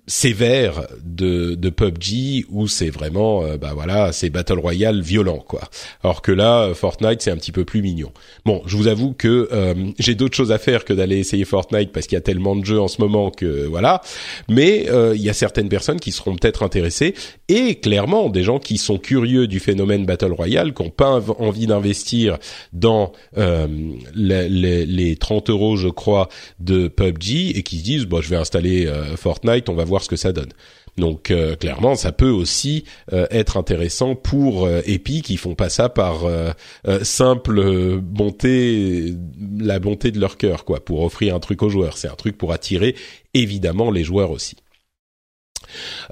sévère de, PUBG où c'est vraiment euh, bah voilà c'est battle royale violent quoi. Alors que là Fortnite c'est un petit peu plus mignon bon je vous avoue que euh, j'ai d'autres choses à faire que d'aller essayer Fortnite parce qu'il y a tellement de jeux en ce moment que voilà mais euh, il y a certaines personnes qui seront peut-être intéressées et clairement des gens qui sont curieux du phénomène battle royale qui n'ont pas envie d'investir dans les, les, les, 30 euros je crois de PUBG et qui se disent bon je vais installer Fortnite on va voir ce que ça donne. Donc euh, clairement, ça peut aussi euh, être intéressant pour euh, Epic qui font pas ça par simple bonté, la bonté de leur cœur, quoi, pour offrir un truc aux joueurs. C'est un truc pour attirer évidemment les joueurs aussi.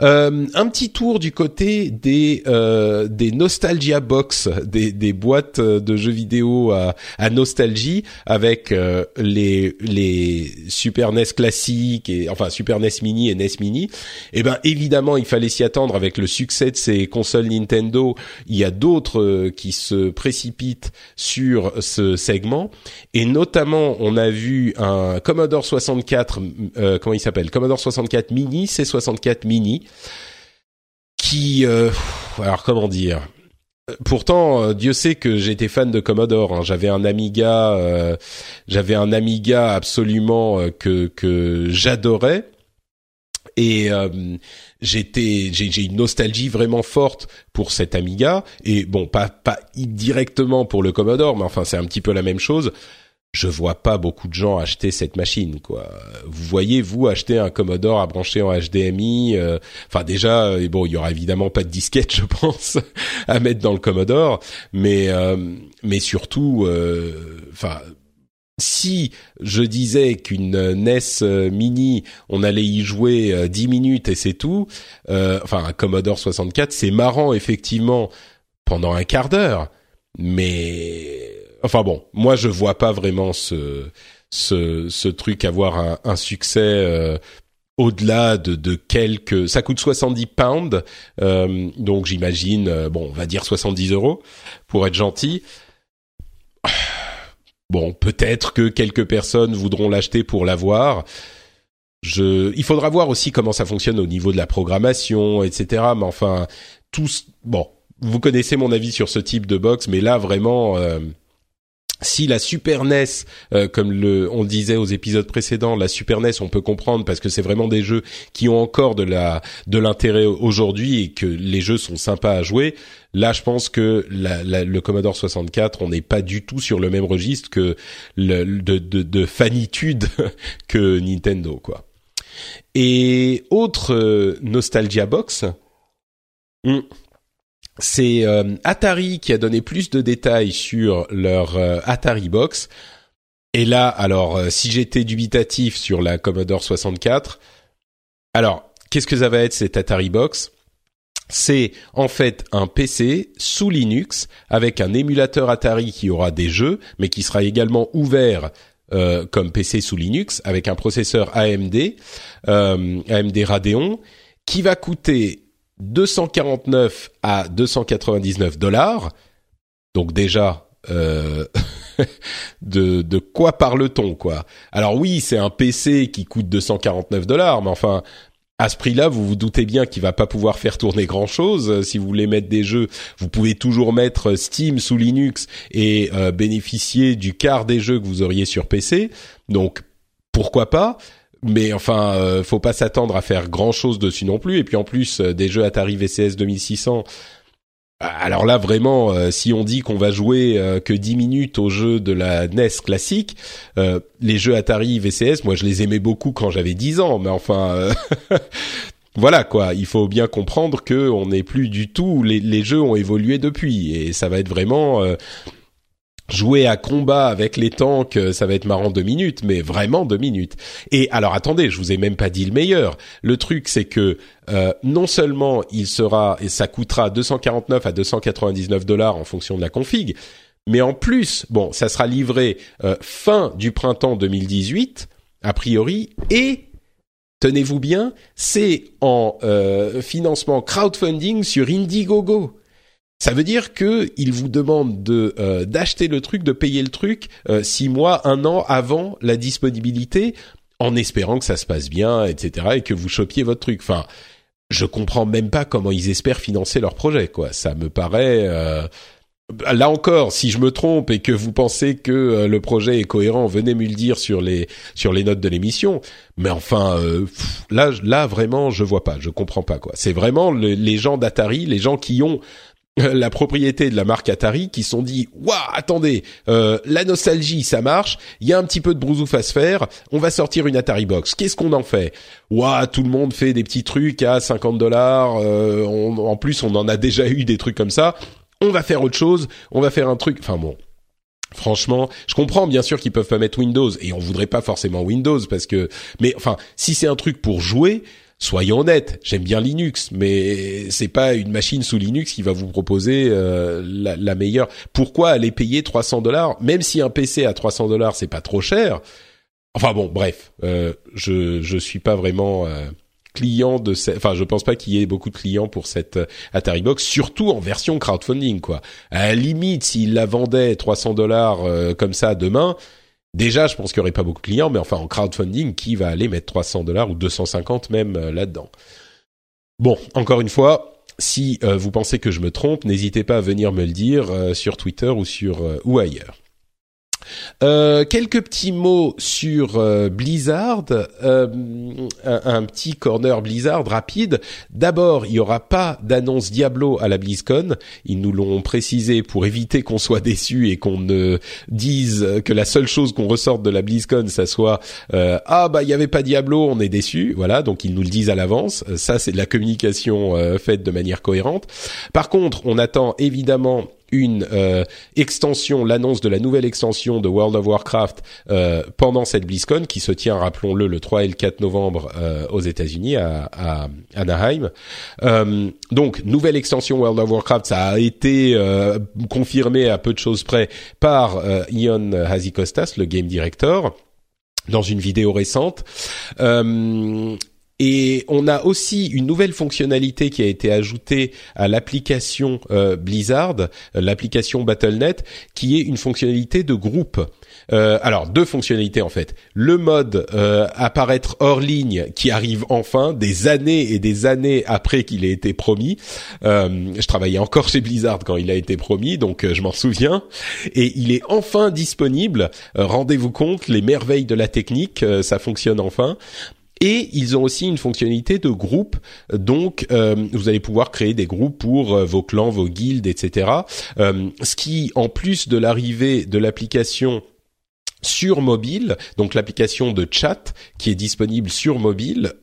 Euh, un petit tour du côté des euh, des nostalgia box, des, des boîtes de jeux vidéo à, à nostalgie avec euh, les les Super NES classiques et enfin Super NES Mini et NES Mini. Eh ben évidemment, il fallait s'y attendre avec le succès de ces consoles Nintendo. Il y a d'autres euh, qui se précipitent sur ce segment et notamment on a vu un Commodore 64 euh, comment il s'appelle? Commodore 64 Mini, C64 Mini, qui, euh, alors comment dire, Pourtant, euh, Dieu sait que j'étais fan de Commodore. Hein. J'avais un Amiga, euh, j'avais un Amiga absolument que que j'adorais. Et j'étais, j'ai une nostalgie vraiment forte pour cet Amiga. Et bon, pas pas directement pour le Commodore, mais enfin c'est un petit peu la même chose je vois pas beaucoup de gens acheter cette machine quoi. Vous voyez vous acheter un Commodore à brancher en HDMI euh, enfin déjà euh, bon, il y aura évidemment pas de disquette *laughs* je pense à mettre dans le Commodore mais euh, mais surtout enfin si je disais qu'une NES mini, on allait y jouer 10 minutes et c'est tout, enfin un Commodore 64, c'est marrant effectivement pendant un quart d'heure, mais Enfin bon, moi je vois pas vraiment ce ce, ce truc avoir un, un succès euh, au-delà de, de quelques. Ça coûte 70 pounds, euh, donc j'imagine, euh, bon, on va dire 70 euros pour être gentil. Bon, peut-être que quelques personnes voudront l'acheter pour l'avoir. je, il faudra voir aussi comment ça fonctionne au niveau de la programmation, etc. Mais enfin, tous, bon, vous connaissez mon avis sur ce type de box, mais là vraiment, euh, si la Super NES, euh, comme le, on le disait aux épisodes précédents, la Super NES, on peut comprendre parce que c'est vraiment des jeux qui ont encore de la de l'intérêt aujourd'hui et que les jeux sont sympas à jouer. Là, je pense que le Commodore 64, on n'est pas du tout sur le même registre que le, de, de, de fanitude *laughs* que Nintendo, quoi. Et autre euh, nostalgia box. Hmm, c'est euh, Atari qui a donné plus de détails sur leur euh, Atari Box. Et là, alors, euh, si j'étais dubitatif sur la Commodore 64, alors, qu'est-ce que ça va être cette Atari Box? C'est en fait un PC sous Linux avec un émulateur Atari qui aura des jeux, mais qui sera également ouvert comme PC sous Linux avec un processeur AMD, AMD Radeon, qui va coûter 249 à 299 dollars. Donc déjà, euh, *laughs* de, de quoi parle-t-on quoi? Alors oui, c'est un PC qui coûte 249 dollars, mais enfin, à ce prix-là, vous vous doutez bien qu'il va pas pouvoir faire tourner grand-chose. Si vous voulez mettre des jeux, vous pouvez toujours mettre Steam sous Linux et euh, bénéficier du quart des jeux que vous auriez sur PC. Donc pourquoi pas? Mais enfin, euh, faut pas s'attendre à faire grand chose dessus non plus. Et puis en plus, euh, des jeux Atari VCS 2600. Euh, alors là, vraiment, si on dit qu'on va jouer que 10 minutes aux jeux de la NES classique, les jeux Atari VCS, moi je les aimais beaucoup quand j'avais 10 ans, mais enfin, *laughs* voilà quoi. Il faut bien comprendre que on n'est plus du tout. Les, les, jeux ont évolué depuis, et ça va être vraiment jouer à combat avec les tanks, euh, ça va être marrant deux minutes, mais vraiment deux minutes. Et alors attendez, je vous ai même pas dit le meilleur. Le truc, c'est que euh, non seulement il sera et ça coûtera 249 à 299 dollars en fonction de la config, mais en plus, bon, ça sera livré euh, fin du printemps 2018 a priori et tenez-vous bien, c'est en financement crowdfunding sur Indiegogo. Ça veut dire que il vous demande de euh, d'acheter le truc, de payer le truc euh, six mois, un an avant la disponibilité, en espérant que ça se passe bien, etc. et que vous chopiez votre truc. Enfin, je comprends même pas comment ils espèrent financer leur projet. Quoi, ça me paraît. Euh, là encore, si je me trompe et que vous pensez que le projet est cohérent, venez me le dire sur les sur les notes de l'émission. Mais enfin, là, là vraiment, je vois pas, je comprends pas quoi. C'est vraiment les gens d'Atari, les gens qui ont la propriété de la marque Atari qui sont dit waouh attendez euh, la nostalgie ça marche il y a un petit peu de brousouf à se faire on va sortir une Atari Box. Qu'est-ce qu'on en fait? Waouh tout le monde fait des petits trucs à 50 dollars euh, en plus on en a déjà eu des trucs comme ça. On va faire autre chose on va faire un truc enfin bon. Franchement, je comprends bien sûr qu'ils peuvent pas mettre Windows et on voudrait pas forcément Windows parce que mais enfin, si c'est un truc pour jouer, soyons honnêtes, j'aime bien Linux, mais c'est pas une machine sous Linux qui va vous proposer euh, la, meilleure. Pourquoi aller payer 300 dollars, même si un PC à 300 dollars c'est pas trop cher Enfin bon, bref, euh, je je suis pas vraiment euh, client de cette, enfin je pense pas qu'il y ait beaucoup de clients pour cette Atari Box, surtout en version crowdfunding quoi. À la limite, s'il la vendait 300 dollars comme ça demain Déjà, je pense qu'il y aurait pas beaucoup de clients, mais enfin en crowdfunding, qui va aller mettre 300 dollars ou 250 même euh, là-dedans Bon, encore une fois, si euh, vous pensez que je me trompe, n'hésitez pas à venir me le dire euh, sur Twitter ou sur ou ailleurs. Euh, quelques petits mots sur euh, Blizzard, euh, un, petit corner Blizzard rapide. D'abord, il n'y aura pas d'annonce Diablo à la BlizzCon. Ils nous l'ont précisé pour éviter qu'on soit déçu et qu'on ne dise que la seule chose qu'on ressorte de la BlizzCon, ça soit ah bah il y avait pas Diablo, on est déçu. Voilà, donc ils nous le disent à l'avance. Ça, c'est de la communication faite de manière cohérente. Par contre, on attend évidemment une euh, extension, l'annonce de la nouvelle extension de World of Warcraft euh, pendant cette BlizzCon qui se tient, rappelons-le, le 3 et le 4 novembre euh, aux États-Unis à, à, Anaheim. donc nouvelle extension World of Warcraft, ça a été confirmé à peu de choses près par Ion Hazikostas, le game director, dans une vidéo récente. Et on a aussi une nouvelle fonctionnalité qui a été ajoutée à l'application euh, Blizzard, euh, l'application Battle.net, qui est une fonctionnalité de groupe. Euh, alors deux fonctionnalités en fait. Le mode apparaître hors ligne qui arrive enfin des années et des années après qu'il ait été promis. je travaillais encore chez Blizzard quand il a été promis, donc je m'en souviens. Et il est enfin disponible. Rendez-vous compte, les merveilles de la technique, ça fonctionne enfin. Et ils ont aussi une fonctionnalité de groupe, donc euh, vous allez pouvoir créer des groupes pour euh, vos clans, vos guildes, etc. Euh, ce qui, en plus de l'arrivée de l'application sur mobile, donc l'application de chat qui est disponible sur mobile.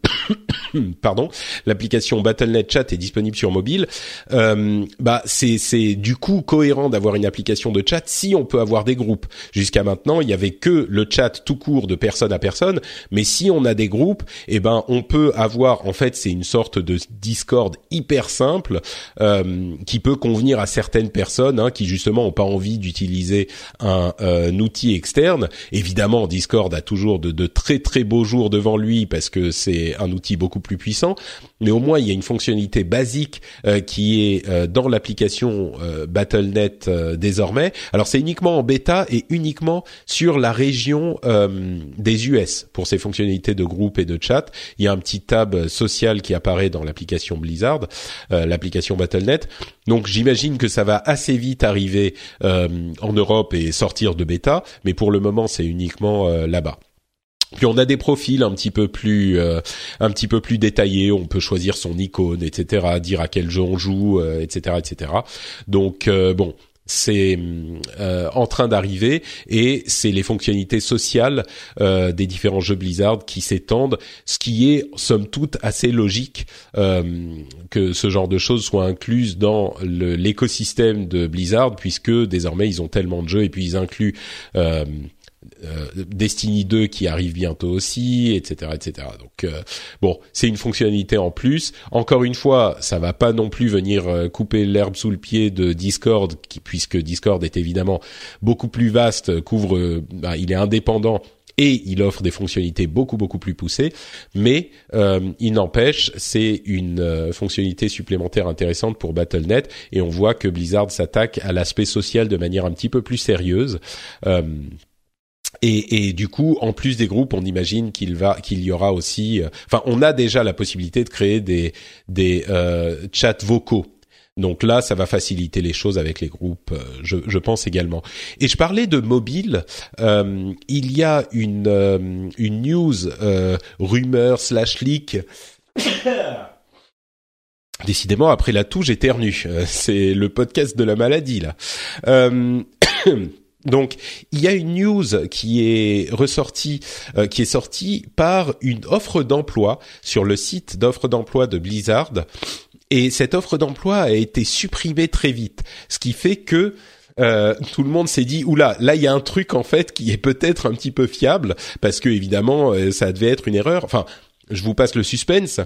*coughs* Pardon, l'application BattleNet Chat est disponible sur mobile. Euh, bah c'est c'est du coup cohérent d'avoir une application de chat si on peut avoir des groupes. Jusqu'à maintenant, il y avait que le chat tout court de personne à personne, mais si on a des groupes, eh ben on peut avoir en fait c'est une sorte de Discord hyper simple euh, qui peut convenir à certaines personnes hein, qui justement ont pas envie d'utiliser un, un outil externe Évidemment, Discord a toujours de, très très beaux jours devant lui parce que c'est un outil beaucoup plus puissant. Mais au moins, il y a une fonctionnalité basique euh, qui est euh, dans l'application euh, BattleNet désormais. Alors, c'est uniquement en bêta et uniquement sur la région des US pour ces fonctionnalités de groupe et de chat. Il y a un petit tab social qui apparaît dans l'application Blizzard, l'application BattleNet. Donc, j'imagine que ça va assez vite arriver en Europe et sortir de bêta. Mais pour le moment c'est uniquement euh, là-bas. Puis on a des profils un petit peu plus euh, un petit peu plus détaillés. On peut choisir son icône, etc. Dire à quel jeu on joue, etc., euh, etc. Donc bon, c'est en train d'arriver et c'est les fonctionnalités sociales des différents jeux Blizzard qui s'étendent, ce qui est somme toute assez logique que ce genre de choses soient incluses dans l'écosystème de Blizzard puisque désormais ils ont tellement de jeux et puis ils incluent euh, Destiny 2 qui arrive bientôt aussi, etc., etc. Donc euh, bon, c'est une fonctionnalité en plus. Encore une fois, ça va pas non plus venir euh, couper l'herbe sous le pied de Discord, puisque Discord est évidemment beaucoup plus vaste, couvre, bah, il est indépendant et il offre des fonctionnalités beaucoup beaucoup plus poussées, mais il n'empêche, c'est une fonctionnalité supplémentaire intéressante pour Battle.net et on voit que Blizzard s'attaque à l'aspect social de manière un petit peu plus sérieuse. Et, et, du coup, en plus des groupes, on imagine qu'il va, qu'il y aura aussi. Euh, enfin, on a déjà la possibilité de créer des des euh, chats vocaux. Donc là, ça va faciliter les choses avec les groupes, euh, je, je pense également. Et je parlais de mobile. Euh, il y a une euh, une news rumeur slash leak. Décidément, après la toux, j'éternue. C'est le podcast de la maladie là. Donc, il y a une news qui est ressortie, euh, qui est sortie par une offre d'emploi sur le site d'offre d'emploi de Blizzard. Et cette offre d'emploi a été supprimée très vite, ce qui fait que euh, tout le monde s'est dit oula là il y a un truc en fait qui est peut-être un petit peu fiable parce que évidemment euh, ça devait être une erreur. Enfin, je vous passe le suspense.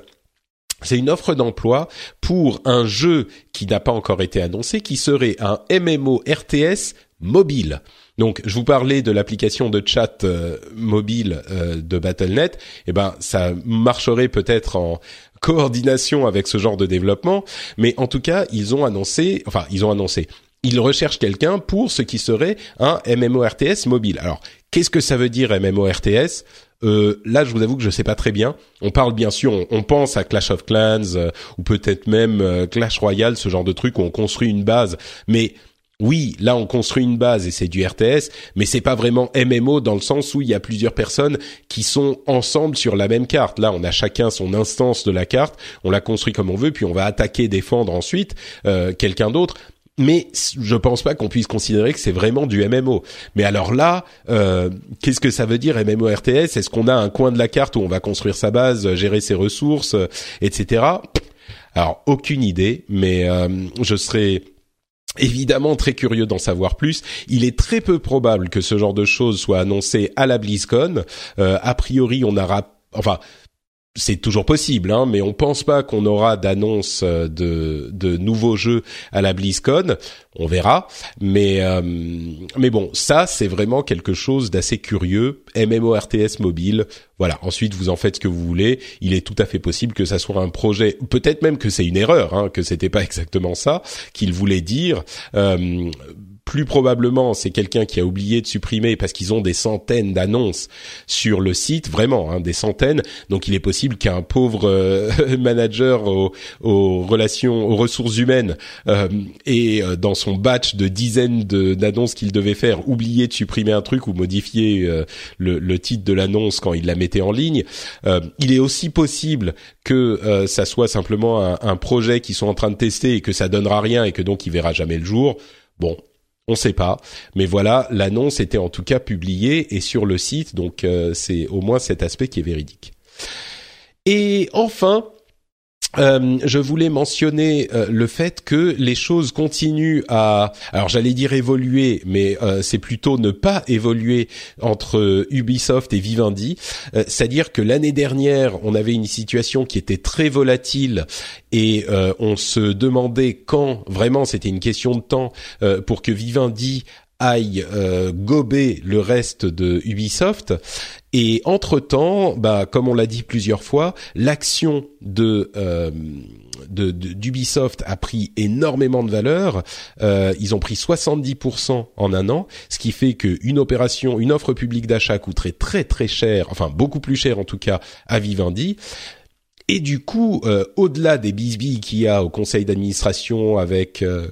C'est une offre d'emploi pour un jeu qui n'a pas encore été annoncé, qui serait un MMO RTS mobile. Donc, je vous parlais de l'application de chat euh, mobile euh, de Battle.net. Eh ben, ça marcherait peut-être en coordination avec ce genre de développement, mais en tout cas, ils ont annoncé, enfin, ils ont annoncé, ils recherchent quelqu'un pour ce qui serait un MMORTS mobile. Alors, qu'est-ce que ça veut dire MMORTS euh, là, je vous avoue que je sais pas très bien. On parle bien sûr, on, pense à Clash of Clans ou peut-être même Clash Royale, ce genre de truc où on construit une base. Mais oui, là on construit une base et c'est du RTS, mais c'est pas vraiment MMO dans le sens où il y a plusieurs personnes qui sont ensemble sur la même carte. Là, on a chacun son instance de la carte, on la construit comme on veut, puis on va attaquer, défendre ensuite euh, quelqu'un d'autre. Mais je pense pas qu'on puisse considérer que c'est vraiment du MMO. Mais alors là, euh, qu'est-ce que ça veut dire MMO RTS Est-ce qu'on a un coin de la carte où on va construire sa base, gérer ses ressources, euh, etc. Alors aucune idée, mais je serais évidemment très curieux d'en savoir plus. Il est très peu probable que ce genre de choses soit annoncé à la BlizzCon. Euh, a priori, on aura, enfin, c'est toujours possible, hein, mais on pense pas qu'on aura d'annonce euh, de, de nouveaux jeux à la BlizzCon. On verra, mais euh, mais bon, ça c'est vraiment quelque chose d'assez curieux. MMORTS mobile, voilà. Ensuite, vous en faites ce que vous voulez. Il est tout à fait possible que ça soit un projet, peut-être même que c'est une erreur, hein, que c'était pas *laughs* exactement ça qu'il voulait dire. Euh, plus probablement c'est quelqu'un qui a oublié de supprimer parce qu'ils ont des centaines d'annonces sur le site, vraiment hein, des centaines. Donc il est possible qu'un pauvre euh, *laughs* manager aux, relations, aux ressources humaines euh, et euh, dans son batch de dizaines d'annonces qu'il devait faire, oublié de supprimer un truc ou modifier euh, le, le, titre de l'annonce quand il la mettait en ligne. il est aussi possible que ça soit simplement un, un projet qu'ils sont en train de tester et que ça donnera rien et que donc il verra jamais le jour. Bon, on ne sait pas, mais voilà, l'annonce était en tout cas publiée et sur le site, donc euh, c'est au moins cet aspect qui est véridique. Et enfin, euh, je voulais mentionner euh, le fait que les choses continuent à, alors j'allais dire évoluer, mais euh, c'est plutôt ne pas évoluer entre Ubisoft et Vivendi. C'est-à-dire que l'année dernière, on avait une situation qui était très volatile et on se demandait quand, vraiment, c'était une question de temps pour que Vivendi aille gober le reste de Ubisoft et entre-temps, bah, comme on l'a dit plusieurs fois, l'action de euh, d'Ubisoft a pris énormément de valeur. Euh, ils ont pris 70% en un an, ce qui fait qu'une opération, une offre publique d'achat coûterait très très cher, enfin beaucoup plus cher en tout cas à Vivendi. Et du coup, euh, au-delà des bisbilles qu'il y a au conseil d'administration avec euh,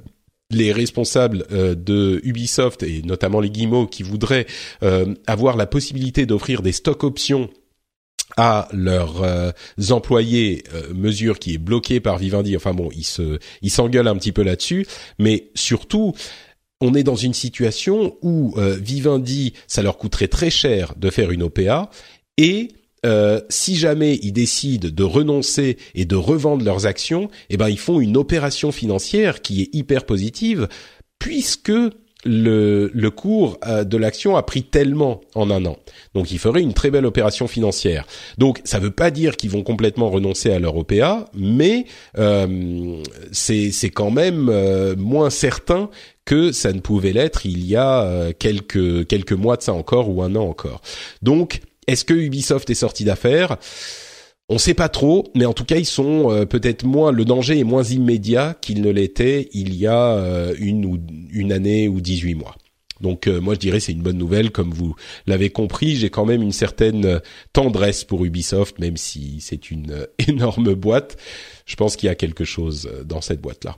les responsables euh, de Ubisoft et notamment les Guillemots qui voudraient euh, avoir la possibilité d'offrir des stock options à leurs euh, employés, mesure qui est bloquée par Vivendi. Enfin bon, ils se, ils s'engueulent un petit peu là-dessus, mais surtout. On est dans une situation où Vivendi, ça leur coûterait très cher de faire une OPA et euh, si jamais ils décident de renoncer et de revendre leurs actions, eh ben ils font une opération financière qui est hyper positive puisque le, le cours euh, de l'action a pris tellement en un an. Donc ils feraient une très belle opération financière. Donc ça ne veut pas dire qu'ils vont complètement renoncer à leur OPA, mais euh, c'est quand même euh, moins certain que ça ne pouvait l'être il y a quelques quelques mois de ça encore ou un an encore. Donc est-ce que Ubisoft est sorti d'affaires? On sait pas trop, mais en tout cas, ils sont euh, peut-être moins. Le danger est moins immédiat qu'il ne l'était il y a euh, une ou une année ou 18 mois. Donc euh, moi je dirais c'est une bonne nouvelle comme vous l'avez compris, j'ai quand même une certaine tendresse pour Ubisoft même si c'est une *laughs* énorme boîte. Je pense qu'il y a quelque chose dans cette boîte là.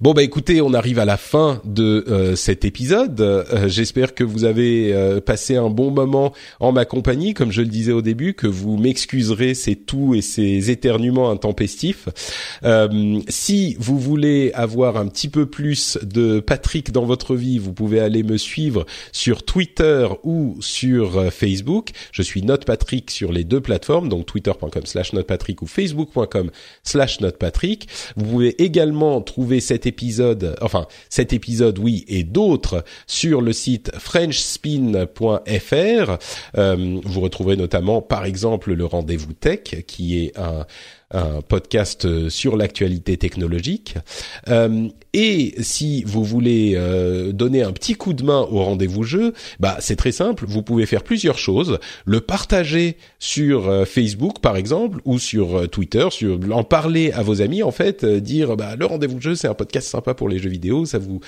Bon bah écoutez, on arrive à la fin de euh, cet épisode. Euh, j'espère que vous avez euh, passé un bon moment en ma compagnie, comme je le disais au début, que vous m'excuserez ces tout et ces éternuements intempestifs. si vous voulez avoir un petit peu plus de Patrick dans votre vie, vous pouvez aller me suivre sur Twitter ou sur Facebook. Je suis NotePatrick sur les deux plateformes, donc twitter.com/slash NotePatrick ou facebook.com/slash NotePatrick. Vous pouvez également trouver cet épisode, enfin cet épisode oui et d'autres sur le site frenchspin.fr. Euh, vous retrouverez notamment par exemple le rendez-vous tech qui est un un podcast sur l'actualité technologique. Euh, et si vous voulez euh, donner un petit coup de main au rendez-vous jeu, bah c'est très simple. Vous pouvez faire plusieurs choses. Le partager sur euh, Facebook par exemple ou sur Twitter, sur en parler à vos amis en fait, dire bah le rendez-vous jeu c'est un podcast sympa pour les jeux vidéo, ça vous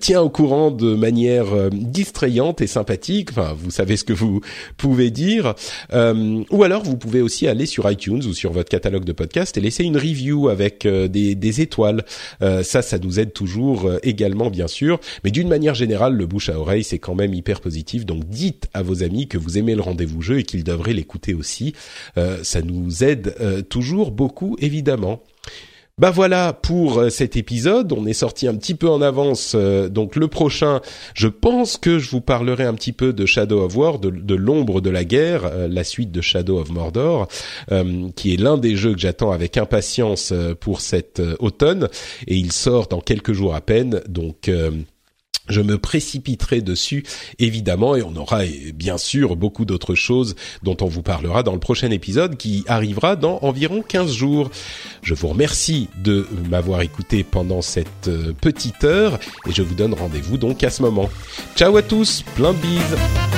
tient au courant de manière distrayante et sympathique. Enfin vous savez ce que vous pouvez dire. ou alors vous pouvez aussi aller sur iTunes ou sur votre catalogue de podcast et laisser une review avec euh, des, étoiles. Euh, ça, ça nous aide toujours euh, également, bien sûr. Mais d'une manière générale, le bouche à oreille, c'est quand même hyper positif. Donc dites à vos amis que vous aimez le rendez-vous jeu et qu'ils devraient l'écouter aussi. ça nous aide toujours beaucoup, évidemment. Bah voilà pour euh, cet épisode. On est sorti un petit peu en avance. Euh, donc le prochain, je pense que je vous parlerai un petit peu de Shadow of War, de, l'ombre de la guerre, euh, la suite de Shadow of Mordor, qui est l'un des jeux que j'attends avec impatience pour cet automne. Et il sort dans quelques jours à peine. Donc je me précipiterai dessus évidemment et on aura bien sûr beaucoup d'autres choses dont on vous parlera dans le prochain épisode qui arrivera dans environ 15 jours. Je vous remercie de m'avoir écouté pendant cette euh, petite heure et je vous donne rendez-vous donc à ce moment. Ciao à tous, plein de bises.